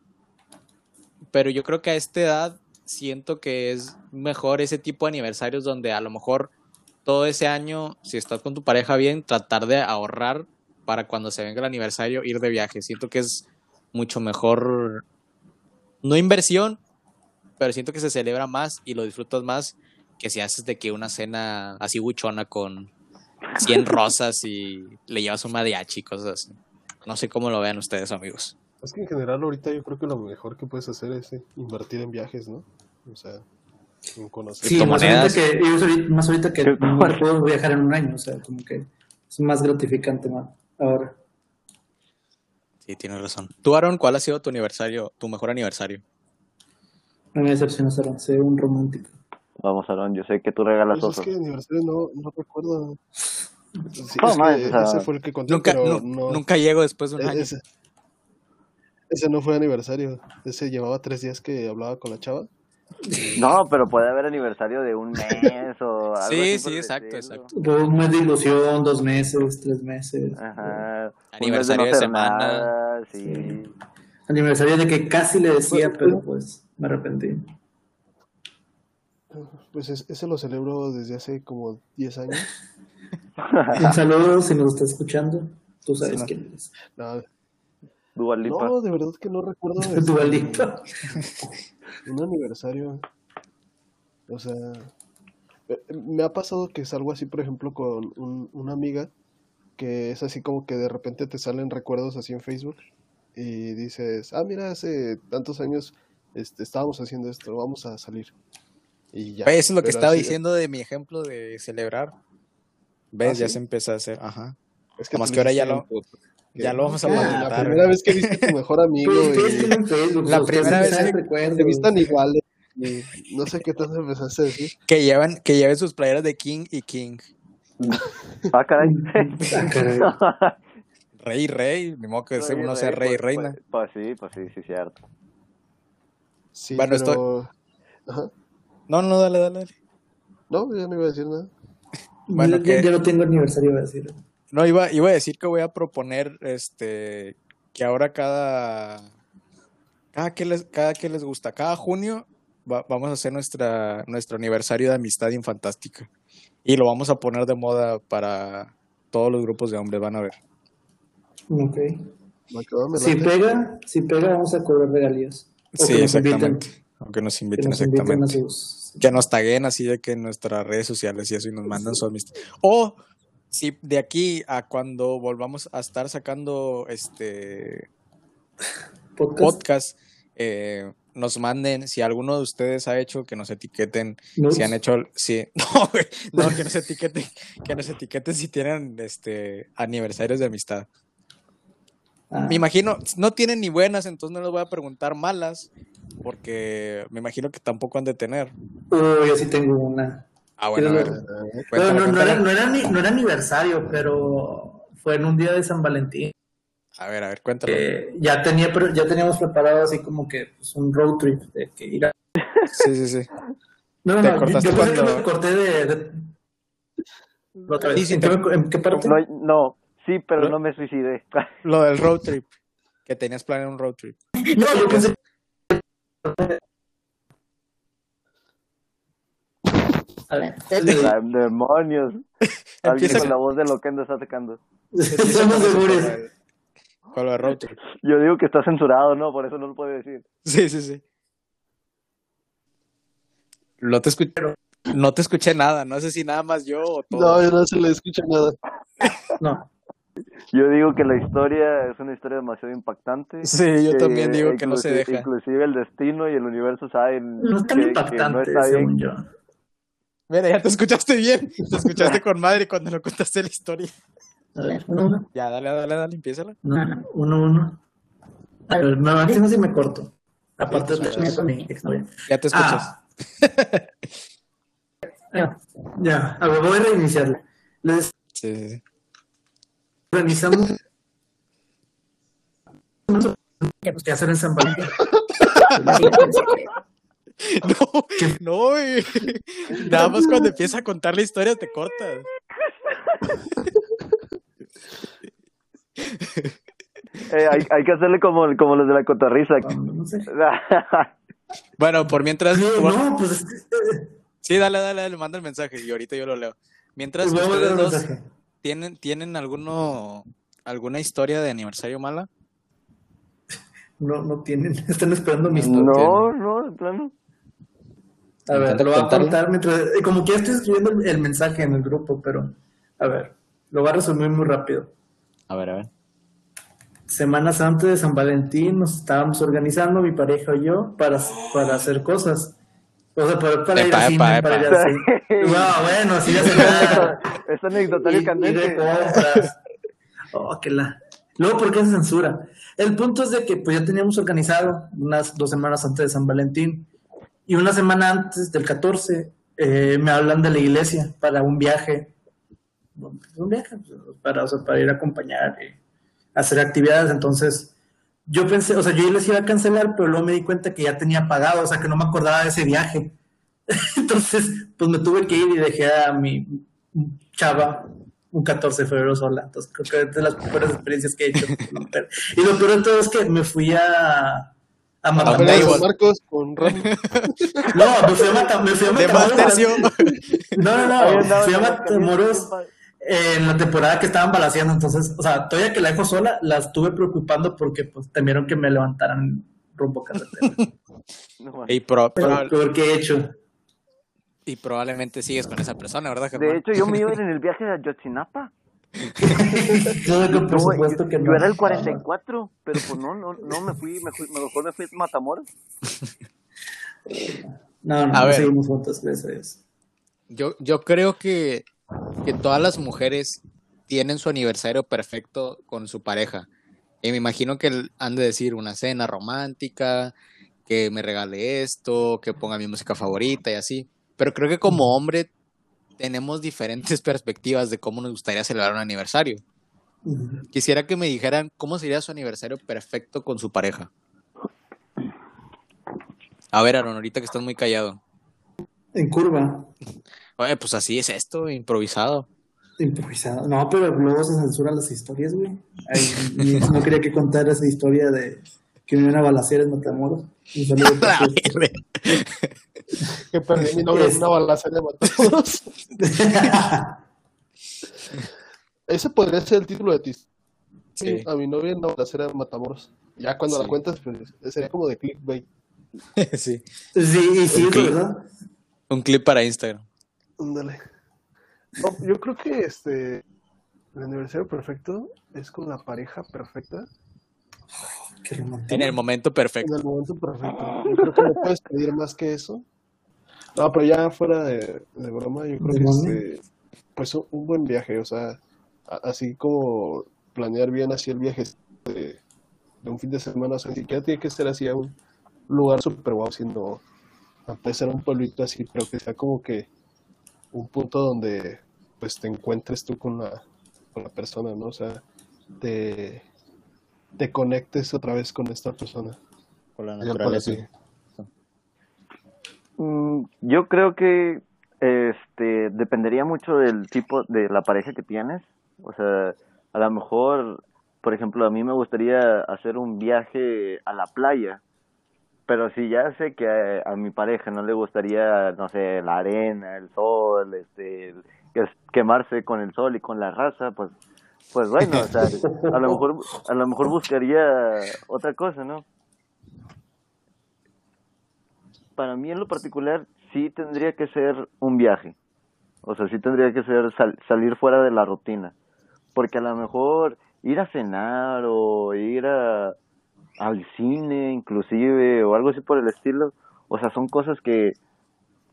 pero yo creo que a esta edad siento que es mejor ese tipo de aniversarios donde a lo mejor todo ese año, si estás con tu pareja bien, tratar de ahorrar para cuando se venga el aniversario ir de viaje. Siento que es mucho mejor, no inversión, pero siento que se celebra más y lo disfrutas más que si haces de que una cena así buchona con 100 rosas y le llevas un mariachi y cosas así. No sé cómo lo vean ustedes, amigos. Es que en general ahorita yo creo que lo mejor que puedes hacer es eh, invertir en viajes, ¿no? O sea, en conocer. Sí, más ahorita, que, más ahorita que no puedo viajar en un año, o sea, como que es más gratificante más ahora. Sí, tienes razón. Tú, Aaron, ¿cuál ha sido tu aniversario, tu mejor aniversario? No me decepcionas, Aaron, sé un romántico. Vamos, Aaron, yo sé que tú regalas Pues es osos. que aniversario no, no recuerdo. Sí, o sea, ese fue el que conté, Nunca, pero nu- no. nunca llego después de un e- año. Ese, ese no fue aniversario. Ese llevaba tres días que hablaba con la chava. No, pero puede haber aniversario de un mes o algo Sí, así sí, exacto, exacto. Un mes de ilusión, dos meses, tres meses. Ajá. Aniversario Un de no semana. nada, sí. Aniversario de que casi le decía, Pues, pero pues me arrepentí. Pues es- ese lo celebro desde hace como 10 años. Un saludo si nos está escuchando. Tú sabes Sí, no. quién eres. No, no, de verdad que no recuerdo este, un aniversario. O sea, me ha pasado que salgo así, por ejemplo, con un- una amiga que es así como que de repente te salen recuerdos así en Facebook y dices, ah, mira, hace tantos años este, estábamos haciendo esto, vamos a salir. Y ya. Pues, Eso es lo que estaba así- diciendo de mi ejemplo de celebrar. ¿Ves? Ah, ya ¿sí? se empezó a hacer. Ajá. Es Nomás tú que ahora ya lo- ya lo vamos a Ah, La primera vez que viste a tu mejor amigo Pues, y La primera vez que- te vistan iguales y no sé qué tanto empezaste a decir. Que llevan, que lleven sus playeras de King y King. Ah, caray. Ah. Rey y rey. Ni modo que Rey, uno sea rey y pues, reina. Pues, pues sí, pues sí, sí, cierto. Sí, Bueno, pero... Ajá. No, no, dale, dale. dale. No, yo no iba a decir nada. Bueno, yo, que- yo no tengo aniversario, voy a decir. No, iba, iba a decir que voy a proponer este que ahora cada cada que les, cada que les gusta, cada junio va- vamos a hacer nuestra nuestro aniversario de amistad infantástica. Y lo vamos a poner de moda para todos los grupos de hombres van a ver. Ok. Si pega, si pega, vamos a cobrar regalías. O Sí, que nos inviten, exactamente. Aunque nos que inviten nos inviten a exactamente. sus... Que nos taguen así de que en nuestras redes sociales y eso y nos mandan su amistad. O si de aquí a cuando volvamos a estar sacando este podcast. podcast, eh, nos manden, si alguno de ustedes ha hecho, que nos etiqueten, si han hecho, si, no, güey, no, que nos etiqueten, que nos etiqueten si tienen este aniversarios de amistad. Ah, Me imagino, no tienen ni buenas, entonces no les voy a preguntar malas, porque me imagino que tampoco han de tener. Uy, yo sí tengo una. Ah, bueno, a ver, no, no, cuéntala. era, no, era ni- no era aniversario, pero fue en un día de San Valentín. A ver, a ver, cuéntalo. Eh, ya, tenía, ya teníamos preparado así como que pues, un road trip de que ir a... Sí, sí, sí. No, no, ¿Te no, yo, cortaste yo pensé que cuando- me corté de... de- Otra vez. Sí, sí, ¿En, te- qué, en qué parte? No, no, sí, pero Lo- no me suicidé. Lo del road trip, que tenías planeado un road trip. No, yo pensé... A ver, Demonios. Alguien con la voz de Loquendo está atacando. somos Con seguros. el- Con lo. Yo digo que está censurado, ¿no? Por eso no lo puedo decir. Sí, sí, sí. No te escuché, no te escuché nada, no sé si nada más yo o todo. No, ya no se le escucha nada. No, Yo digo que la historia es una historia demasiado impactante. Sí, yo que también digo que no se deja. Inclusive el destino y el universo saben no es tan que- que impactante, no está bien. según yo. Mira, ya te escuchaste bien. Te escuchaste con madre cuando lo contaste la historia. A ver, uno, uno. Ya, dale, dale, dale, empiézala. No, no, uno, uno. A ver, me van diciendo si me corto. Aparte de mi exnovia. Ya te escuchas. Ah. Ya, ya, a ver, voy a reiniciarla. Les Sí, sí, sí. Organizamos. ¿Qué hacer en San Valentín? No, no, güey. Nada más cuando empieza a contar la historia te cortas. Eh, hay, hay que hacerle como, como los de la cotorriza. No sé. Bueno, por mientras. No, bueno, pues es que, sí, dale, dale, dale, manda el mensaje y ahorita yo lo leo. Mientras pues ustedes dos mensaje. Tienen, tienen alguno, alguna historia de aniversario mala. No, no tienen, están esperando mi historia. no, no, de plano. A ver, Intenta lo voy a contar mientras. eh, Como que ya estoy escribiendo el, el mensaje en el grupo, pero. A ver, lo voy a resumir muy rápido. A ver, a ver. Semanas antes de San Valentín nos estábamos organizando, mi pareja y yo, para, para hacer cosas. O sea, para, para ir Epa, al cine, epa, para ir al cine. No, bueno, sí, ya se nada. Es anecdotario Y- y candente. de compras. Oh, que la. Luego, ¿por qué se censura? El punto es de que pues ya teníamos organizado unas dos semanas antes de San Valentín y una semana antes del 14 eh, me hablan de la iglesia para un viaje. Un viaje pues, para, o sea, para ir a acompañar y hacer actividades. Entonces, yo pensé, o sea, yo les iba a cancelar, pero luego me di cuenta que ya tenía pagado, o sea, que no me acordaba de ese viaje. Entonces, pues me tuve que ir y dejé a mi chava un 14 de febrero sola. Entonces, creo que es de las peores experiencias que he hecho. Y lo peor de todo es que me fui a, a Matamoros. Marcos con. No, me fui a, Mata- me fui a De Matamoros. No, no, no. Fui a Matamoros en la temporada que estaban balaseando. Entonces, o sea, todavía que la dejo sola, la estuve preocupando porque pues temieron que me levantaran rumbo a carretera. No, y, pro- Pero que he hecho. y probablemente sigues con esa persona, ¿verdad, De Germán? hecho, yo me iba a ir en el viaje a Yotzinapa. Claro que por No, supuesto yo, que no. yo era el 44, pero pues no, no, no me fui, me fui, mejor me fui a Matamoros. No, no, A no ver. seguimos juntos, eso es. Yo, yo creo que, que todas las mujeres tienen su aniversario perfecto con su pareja. Y me imagino que han de decir una cena romántica, que me regale esto, que ponga mi música favorita y así. Pero creo que como hombre tenemos diferentes perspectivas de cómo nos gustaría celebrar un aniversario. Quisiera que me dijeran cómo sería su aniversario perfecto con su pareja. A ver, Aaron, ahorita que estás muy callado. En curva, Oye, pues así es esto, improvisado. improvisado. No, pero luego se censuran las historias, güey. Ay, no quería que contara esa historia de que me iban a balasear en Matamoros. Un saludo. Que perdí mi novia en una balacera de Matamoros. Ese podría ser el título de ti. Sí. A mi novia en la balacera de Matamoros. Ya cuando Sí. la cuentas, pues sería como de clickbait. sí. Sí, y sí, Ok. ¿verdad? Un clip para Instagram. Ándale. No, yo creo que este el aniversario perfecto es con la pareja perfecta. En el momento en perfecto. el momento perfecto. Yo creo que no puedes pedir más que eso. No, pero ya fuera de, de broma, yo creo ¿De que este, pues un, un buen viaje, o sea, a- así como planear bien así el viaje de, de un fin de semana, o sea, ni siquiera tiene que ser así a un lugar súper guau, sino a puede ser un pueblito así, pero que sea como que un punto donde pues te encuentres tú con la, con la persona, ¿no? O sea, te, te conectes otra vez con esta persona. Por la naturaleza. Mm, Yo creo que este dependería mucho del tipo de la pareja que tienes. O sea, a lo mejor, por ejemplo, a mí me gustaría hacer un viaje a la playa, pero si ya sé que a, mi pareja no le gustaría, no sé, la arena, el sol, este, quemarse con el sol y con la raza, pues, pues bueno, o sea, a lo mejor, a lo mejor buscaría otra cosa, ¿no? para mí en lo particular sí tendría que ser un viaje. O sea, sí tendría que ser sal- salir fuera de la rutina. Porque a lo mejor ir a cenar o ir a, al cine inclusive o algo así por el estilo, o sea, son cosas que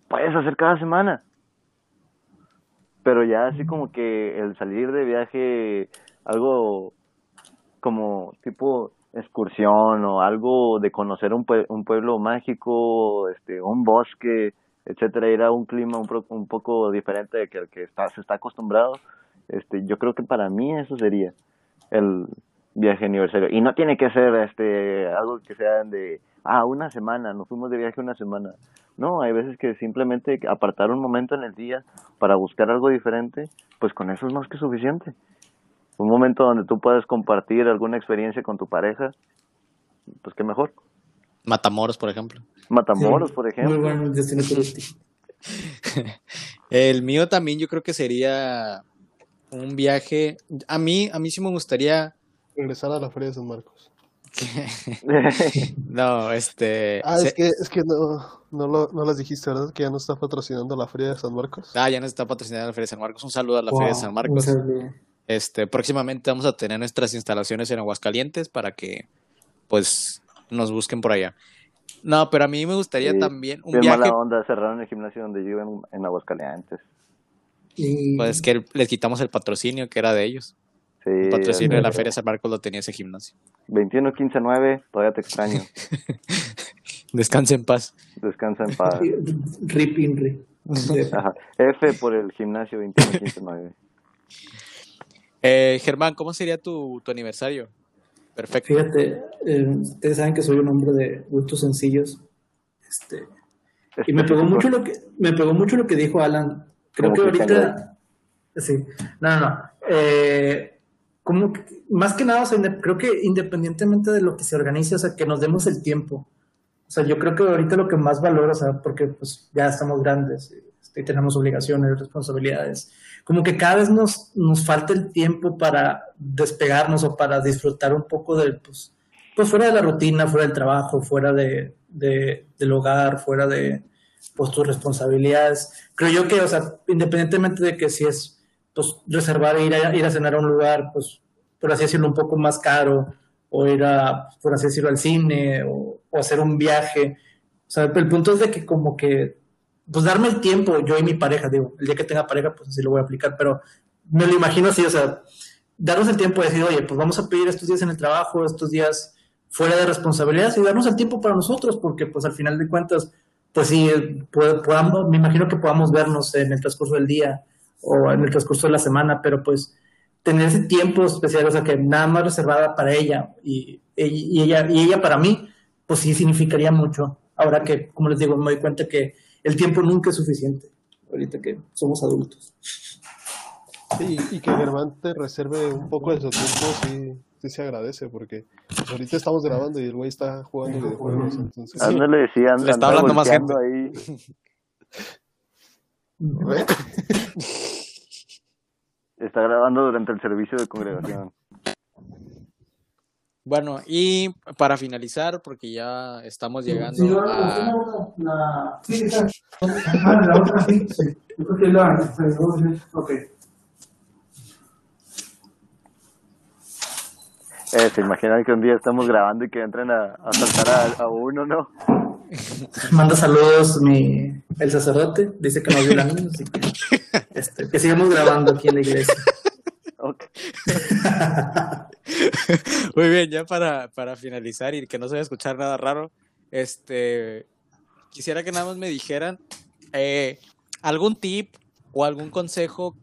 puedes hacer cada semana. Pero ya así como que el salir de viaje, algo como tipo excursión o algo de conocer un, pue- un pueblo mágico, este, un bosque, etcétera, ir a un clima un, pro- un poco diferente de que el que está, se está acostumbrado, este, yo creo que para mí eso sería el viaje aniversario. Y no tiene que ser este algo que sea de, ah, una semana, nos fuimos de viaje una semana. No, hay veces que simplemente apartar un momento en el día para buscar algo diferente, pues con eso es más que suficiente un momento donde tú puedas compartir alguna experiencia con tu pareja, pues qué mejor. Matamoros, por ejemplo. Matamoros, por Muy ejemplo. bueno el destino turístico. El mío también yo creo que sería un viaje. A mí, a mí sí me gustaría. Regresar a la Feria de San Marcos. No, este. Ah, se- es que, es que no, no, lo, no las dijiste, ¿verdad? Que ya no está patrocinando la Feria de San Marcos. Ah, ya nos está patrocinando la Feria de San Marcos. Un saludo a la Wow, Feria de San Marcos. Este, próximamente vamos a tener nuestras instalaciones en Aguascalientes para que, pues, nos busquen por allá. No, pero a mí me gustaría Sí, también un viaje, mala onda, cerraron el gimnasio donde yo iba en, en Aguascalientes. Y pues que les quitamos el patrocinio que era de ellos. Sí, El patrocinio de la Feria San Marcos lo tenía ese gimnasio. 21 15 9, todavía te extraño. Descanse en paz. Descansa en paz. Rip Inri. Ajá. F por el gimnasio 21 15 9. Eh, Germán, ¿cómo sería tu, tu aniversario? Perfecto. Fíjate, eh, ustedes saben que soy un hombre de gustos sencillos. Este, y me pegó mucho lo que me pegó mucho lo que dijo Alan. Creo que ahorita sí. No, no, no. Eh, como que- más que nada, o sea, creo que independientemente de lo que se organice, o sea, que nos demos el tiempo. O sea, yo creo que ahorita lo que más valoro, o sea, porque pues ya estamos grandes este, y tenemos obligaciones, responsabilidades, como que cada vez nos, nos falta el tiempo para despegarnos o para disfrutar un poco del, pues, pues fuera de la rutina, fuera del trabajo, fuera de, de- del hogar, fuera de pues, tus responsabilidades. Creo yo que, o sea, independientemente de que si es pues reservar e ir a, ir a cenar a un lugar, pues por así decirlo, un poco más caro, o ir a, por así decirlo, al cine, o, hacer un viaje. O sea, el punto es de que como que, pues darme el tiempo, yo y mi pareja, digo, el día que tenga pareja, pues así lo voy a aplicar, pero me lo imagino así, o sea, darnos el tiempo de decir, oye, pues vamos a pedir estos días en el trabajo, estos días fuera de responsabilidades y darnos el tiempo para nosotros, porque pues al final de cuentas, pues sí, pod- podamos, me imagino que podamos vernos en el transcurso del día o en el transcurso de la semana, pero pues tener ese tiempo especial, o sea, que nada más reservada para ella y, y ella y ella para mí, pues sí significaría mucho. Ahora que, como les digo, me doy cuenta que el tiempo nunca es suficiente, ahorita que somos adultos. Sí, y que Germán te reserve un poco de su tiempo, sí, sí se agradece, porque pues, ahorita estamos grabando y el güey está jugando videojuegos, entonces... Ándale, sí, anda, Le está hablando más volteando ahí. Está grabando durante el servicio de congregación. Bueno, y para finalizar, porque ya estamos llegando a... la... Sí, la otra sí, sí. Yo creo que la... Ok. Eh, ¿Se imaginan que un día estamos grabando y que entren a, a saltar a, a uno, no? Manda saludos mi, el sacerdote, dice que no viola niños, así que, este, que sigamos grabando aquí en la iglesia. Muy bien, ya para, para finalizar y que no se vaya a escuchar nada raro, este, quisiera que nada más me dijeran eh, algún tip o algún consejo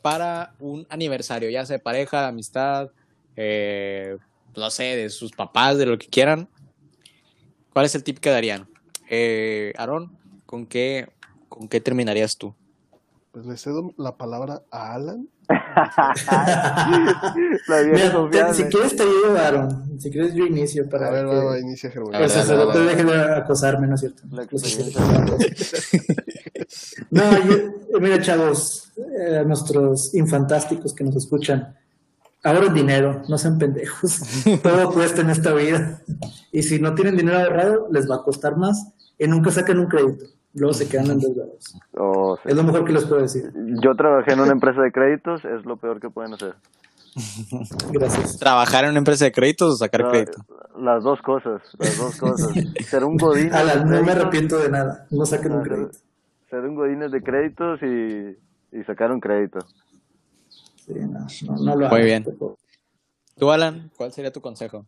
para un aniversario, ya sea de pareja, de amistad, eh, no sé, de sus papás, de lo que quieran. ¿Cuál es el tip que darían? Eh, Aarón, ¿con qué, ¿con qué terminarías tú? Pues le cedo la palabra a Alan. Mira, te- si quieres te ayudo, Aaron. Si quieres yo inicio para A ver, que va, inicia Germán. A el ver, sacerdote dale, deje de acosarme, ¿no es cierto? No, yo- mira, chavos, eh, nuestros infantásticos que nos escuchan, ahorren dinero, no sean pendejos. Todo cuesta en esta vida. Y si no tienen dinero ahorrado, les va a costar más y nunca saquen un crédito. Luego se quedan endeudados. Oh, sí. Es lo mejor que les puedo decir. Yo trabajé en una empresa de créditos, es lo peor que pueden hacer. Gracias. ¿Trabajar en una empresa de créditos o sacar crédito? Las dos cosas, las dos cosas. Ser un godín no me arrepiento de nada. No saquen un ser, crédito. ser un godín de créditos y, y sacar un crédito. Sí, no, no, no lo Muy bien. Tú, Alan, ¿cuál sería tu consejo?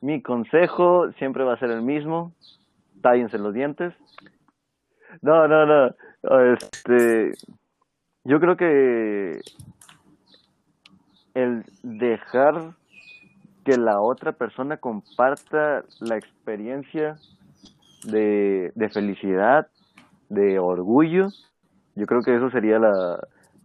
Mi consejo siempre va a ser el mismo. Tállense los dientes. No, no, no. Este, yo creo que el dejar que la otra persona comparta la experiencia de, de felicidad, de orgullo, yo creo que eso sería la,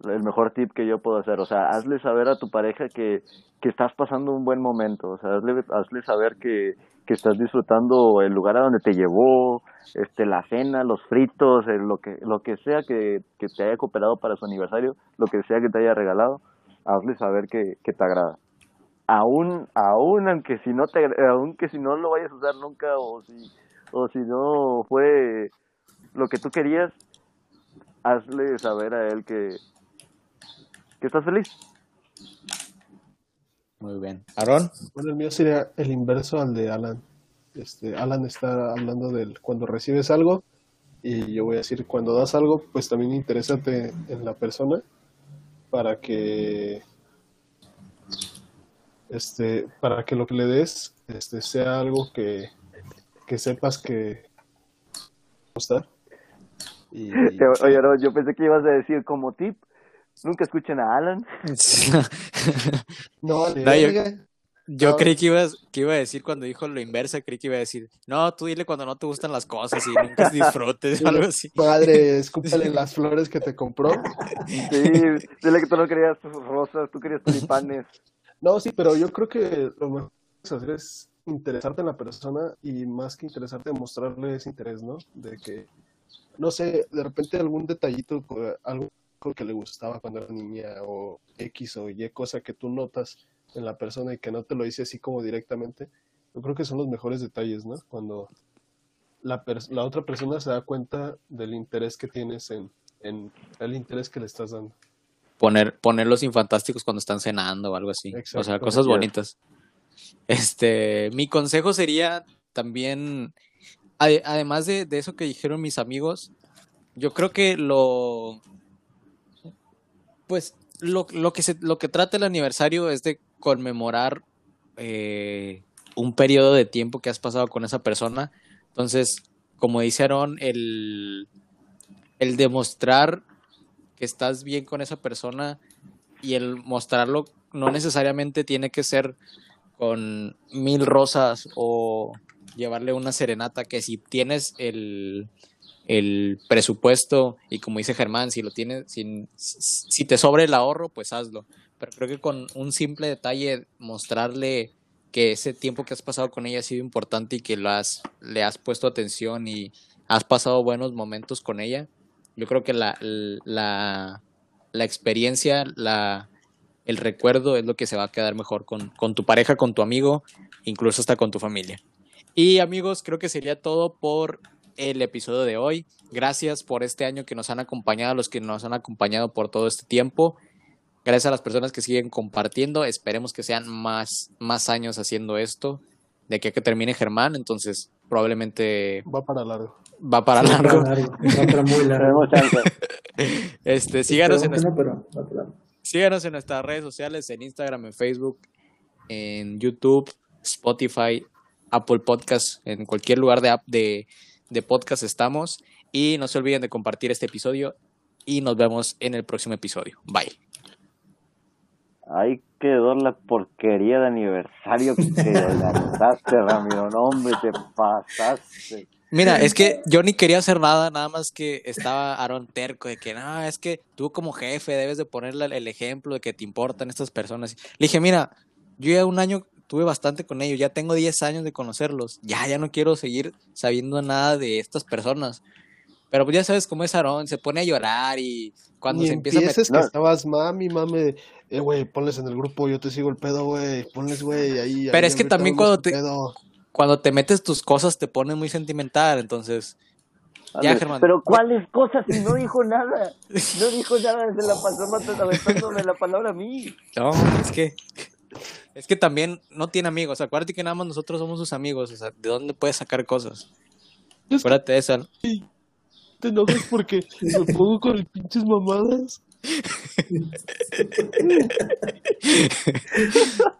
el mejor tip que yo puedo hacer. O sea, hazle saber a tu pareja que, que estás pasando un buen momento. O sea, hazle, hazle saber que, que estás disfrutando el lugar a donde te llevó, este, la cena, los fritos, eh, lo que, lo que sea que, que te haya cooperado para su aniversario, lo que sea que te haya regalado, hazle saber que, que te agrada. Aún, aún aunque si no te, aunque si no lo vayas a usar nunca o si, o si no fue lo que tú querías, hazle saber a él que, que estás feliz. Muy bien. Aarón, Bueno, el mío sería el inverso al de Alan. Este, Alan está hablando del cuando recibes algo y yo voy a decir cuando das algo, pues también interésate en la persona para que este, para que lo que le des este, sea algo que, que sepas que gustar. Y, Oye, no, yo pensé que ibas a decir como tip, nunca escuchen a Alan. no, No, yo- yo No. creí que ibas, que iba a decir cuando dijo lo inverso, creí que iba a decir, no, tú dile cuando no te gustan las cosas y nunca disfrutes o algo así. Madre, escúpale las flores que te compró. Sí, dile que tú no querías tus rosas, tú querías tulipanes. No, sí, pero yo creo que lo mejor que puedes hacer es interesarte en la persona y más que interesarte, mostrarle ese interés, ¿no? De que, no sé, de repente algún detallito, algo que le gustaba cuando era niña o X o Y cosa que tú notas en la persona y que no te lo dice así como directamente, yo creo que son los mejores detalles, ¿no? Cuando la, la otra persona se da cuenta del interés que tienes en, en el interés que le estás dando. Poner, poner los infantásticos cuando están cenando o algo así. O sea, Exacto. cosas bonitas. Este, mi consejo sería también, ade- además de, de eso que dijeron mis amigos, yo creo que lo, pues, lo, lo que se, lo que trata el aniversario es de conmemorar eh, un periodo de tiempo que has pasado con esa persona. Entonces, como dice Aaron, el, el demostrar que estás bien con esa persona y el mostrarlo no necesariamente tiene que ser con mil rosas o llevarle una serenata, que si tienes el, el presupuesto y como dice Germán, si lo tienes, si, te sobra el ahorro, pues hazlo. Pero creo que con un simple detalle, mostrarle que ese tiempo que has pasado con ella ha sido importante y que lo has, le has puesto atención y has pasado buenos momentos con ella, yo creo que la, la, la experiencia, la, el recuerdo es lo que se va a quedar mejor con, con tu pareja, con tu amigo, incluso hasta con tu familia. Y amigos, creo que sería todo por el episodio de hoy. Gracias por este año que nos han acompañado, los que nos han acompañado por todo este tiempo. Gracias a las personas que siguen compartiendo. Esperemos que sean más, más años haciendo esto. De aquí a que termine Germán, entonces probablemente Va para largo. va para Sí, largo. Va para muy largo. Este, síganos en, no, pero síganos en nuestras redes sociales, en Instagram, en Facebook, en YouTube, Spotify, Apple Podcast, en cualquier lugar de, app de, de podcast estamos. Y no se olviden de compartir este episodio y nos vemos en el próximo episodio. Bye. Ahí quedó la porquería de aniversario que te lanzaste, Ramiro. No, hombre, te pasaste. Mira, es que yo ni quería hacer nada, nada más que estaba Aaron terco de que no, es que tú como jefe debes de ponerle el ejemplo de que te importan estas personas. Le dije, mira, yo ya un año tuve bastante con ellos, ya tengo 10 años de conocerlos, ya, ya no quiero seguir sabiendo nada de estas personas. Pero pues ya sabes cómo es Aaron, se pone a llorar y cuando Ni se empieza a meter... que No. estabas mami, mame, eh, güey, ponles en el grupo, yo te sigo el pedo, güey, ponles, güey, ahí. Pero ahí es que también cuando te- pedo. Cuando te metes tus cosas te pones muy sentimental, entonces... Ya. Germán. Pero ¿cuáles cosas si no dijo nada? No dijo nada, se la pasó matando- aventándome la palabra a mí. No, es que. Es que también no tiene amigos. Acuérdate que nada más nosotros somos sus amigos. O sea, ¿de dónde puedes sacar cosas? Es Acuérdate de esa. ¿no? Te enojas porque me pongo con el pinches mamadas.